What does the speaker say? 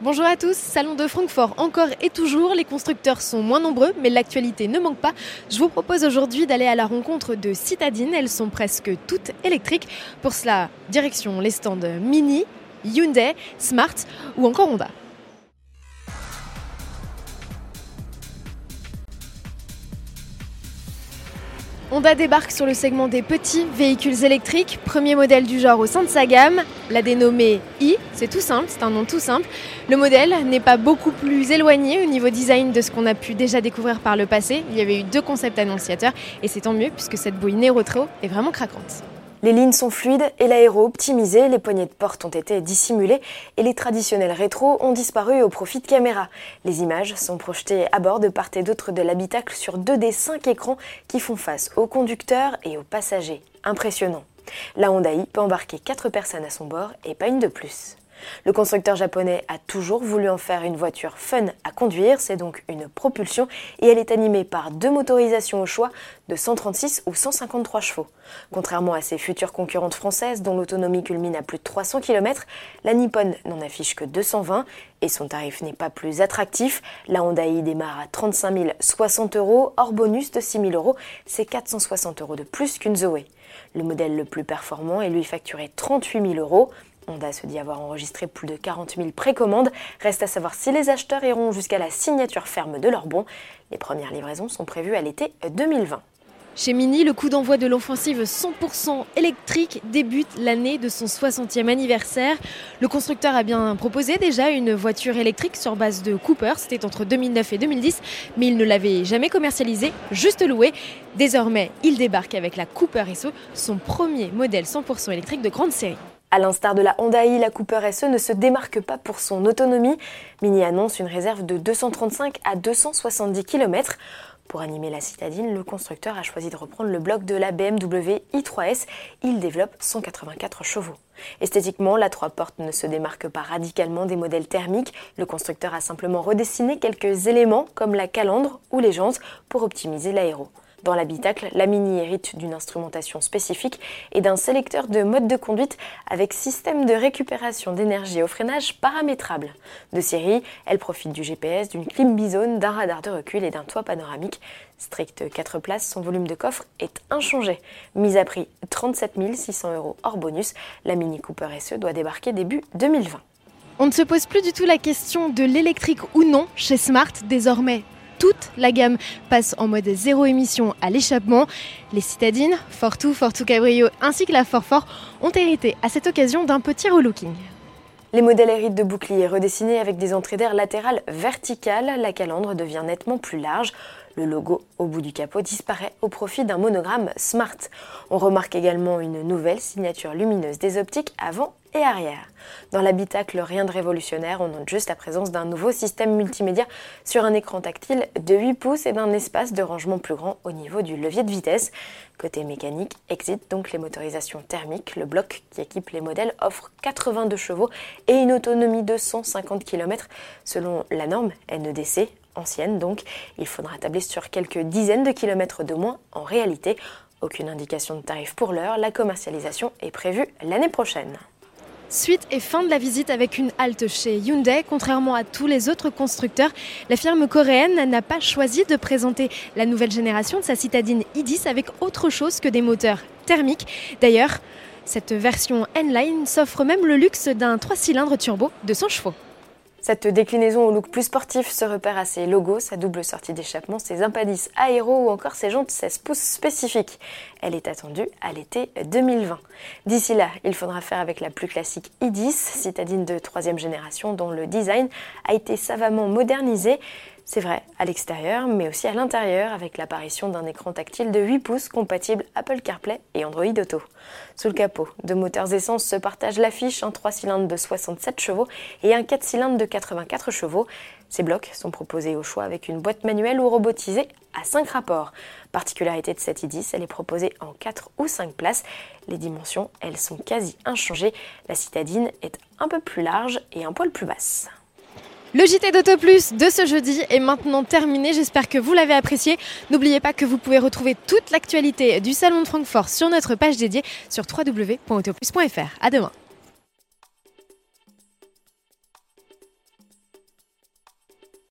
Bonjour à tous, Salon de Francfort encore et toujours, les constructeurs sont moins nombreux mais l'actualité ne manque pas. Je vous propose aujourd'hui d'aller à la rencontre de citadines, elles sont presque toutes électriques. Pour cela, direction les stands Mini, Hyundai, Smart ou encore Honda. Honda débarque sur le segment des petits véhicules électriques, premier modèle du genre au sein de sa gamme, l'a dénommé i, c'est tout simple, c'est un nom tout simple. Le modèle n'est pas beaucoup plus éloigné au niveau design de ce qu'on a pu déjà découvrir par le passé. Il y avait eu deux concepts annonciateurs et c'est tant mieux puisque cette bouille Nero-Tro est vraiment craquante. Les lignes sont fluides et l'aéro optimisé, les poignées de porte ont été dissimulées et les traditionnels rétros ont disparu au profit de caméras. Les images sont projetées à bord de part et d'autre de l'habitacle sur deux des cinq écrans qui font face aux conducteurs et aux passagers. Impressionnant. La Honda peut embarquer quatre personnes à son bord et pas une de plus. Le constructeur japonais a toujours voulu en faire une voiture fun à conduire, c'est donc une propulsion et elle est animée par deux motorisations au choix de 136 ou 153 chevaux. Contrairement à ses futures concurrentes françaises dont l'autonomie culmine à plus de 300 km, la Nippon n'en affiche que 220 et son tarif n'est pas plus attractif. La Honda i démarre à 35 060 euros, hors bonus de 6 000 euros, c'est 460 euros de plus qu'une Zoé. Le modèle le plus performant est lui facturé 38 000 euros. Honda se dit avoir enregistré plus de 40 000 précommandes. Reste à savoir si les acheteurs iront jusqu'à la signature ferme de leur bon. Les premières livraisons sont prévues à l'été 2020. Chez Mini, le coup d'envoi de l'offensive 100% électrique débute l'année de son 60e anniversaire. Le constructeur a bien proposé déjà une voiture électrique sur base de Cooper, c'était entre 2009 et 2010, mais il ne l'avait jamais commercialisé, juste loué. Désormais, il débarque avec la Cooper SE, son premier modèle 100% électrique de grande série. A l'instar de la Honda i, la Cooper SE ne se démarque pas pour son autonomie. Mini annonce une réserve de 235 à 270 km. Pour animer la citadine, le constructeur a choisi de reprendre le bloc de la BMW i3S. Il développe 184 chevaux. Esthétiquement, la 3 portes ne se démarque pas radicalement des modèles thermiques. Le constructeur a simplement redessiné quelques éléments comme la calandre ou les jantes pour optimiser l'aéro. Dans l'habitacle, la Mini hérite d'une instrumentation spécifique et d'un sélecteur de mode de conduite avec système de récupération d'énergie au freinage paramétrable. De série, elle profite du GPS, d'une clim bisone, d'un radar de recul et d'un toit panoramique. Strict 4 places, son volume de coffre est inchangé. Mise à prix 37 600 euros hors bonus, la Mini Cooper SE doit débarquer début 2020. On ne se pose plus du tout la question de l'électrique ou non chez Smart désormais toute la gamme passe en mode zéro émission à l'échappement. Les citadines, Fortou, Fortou Cabrio ainsi que la Forfort ont hérité à cette occasion d'un petit relooking. Les modèles héritent de boucliers redessinés avec des entrées d'air latérales verticales. La calandre devient nettement plus large. Le logo au bout du capot disparaît au profit d'un monogramme Smart. On remarque également une nouvelle signature lumineuse des optiques avant et arrière. Dans l'habitacle, rien de révolutionnaire, on note juste la présence d'un nouveau système multimédia sur un écran tactile de 8 pouces et d'un espace de rangement plus grand au niveau du levier de vitesse. Côté mécanique, exit donc les motorisations thermiques. Le bloc qui équipe les modèles offre 82 chevaux et une autonomie de 150 km selon la norme NEDC donc. Il faudra tabler sur quelques dizaines de kilomètres de moins en réalité. Aucune indication de tarif pour l'heure, la commercialisation est prévue l'année prochaine. Suite et fin de la visite avec une halte chez Hyundai. Contrairement à tous les autres constructeurs, la firme coréenne n'a pas choisi de présenter la nouvelle génération de sa citadine i10 avec autre chose que des moteurs thermiques. D'ailleurs, cette version N-Line s'offre même le luxe d'un 3 cylindres turbo de 100 chevaux. Cette déclinaison au look plus sportif se repère à ses logos, sa double sortie d'échappement, ses impadis aéro ou encore ses jantes 16 pouces spécifiques. Elle est attendue à l'été 2020. D'ici là, il faudra faire avec la plus classique i10, citadine de troisième génération dont le design a été savamment modernisé. C'est vrai à l'extérieur, mais aussi à l'intérieur, avec l'apparition d'un écran tactile de 8 pouces compatible Apple CarPlay et Android Auto. Sous le capot, deux moteurs essence se partagent l'affiche, un 3 cylindres de 67 chevaux et un 4 cylindres de 84 chevaux. Ces blocs sont proposés au choix avec une boîte manuelle ou robotisée à 5 rapports. Particularité de cette i10, elle est proposée en 4 ou 5 places. Les dimensions, elles sont quasi inchangées. La citadine est un peu plus large et un poil plus basse. Le JT d'Auto Plus de ce jeudi est maintenant terminé. J'espère que vous l'avez apprécié. N'oubliez pas que vous pouvez retrouver toute l'actualité du Salon de Francfort sur notre page dédiée sur www.autoplus.fr. À demain.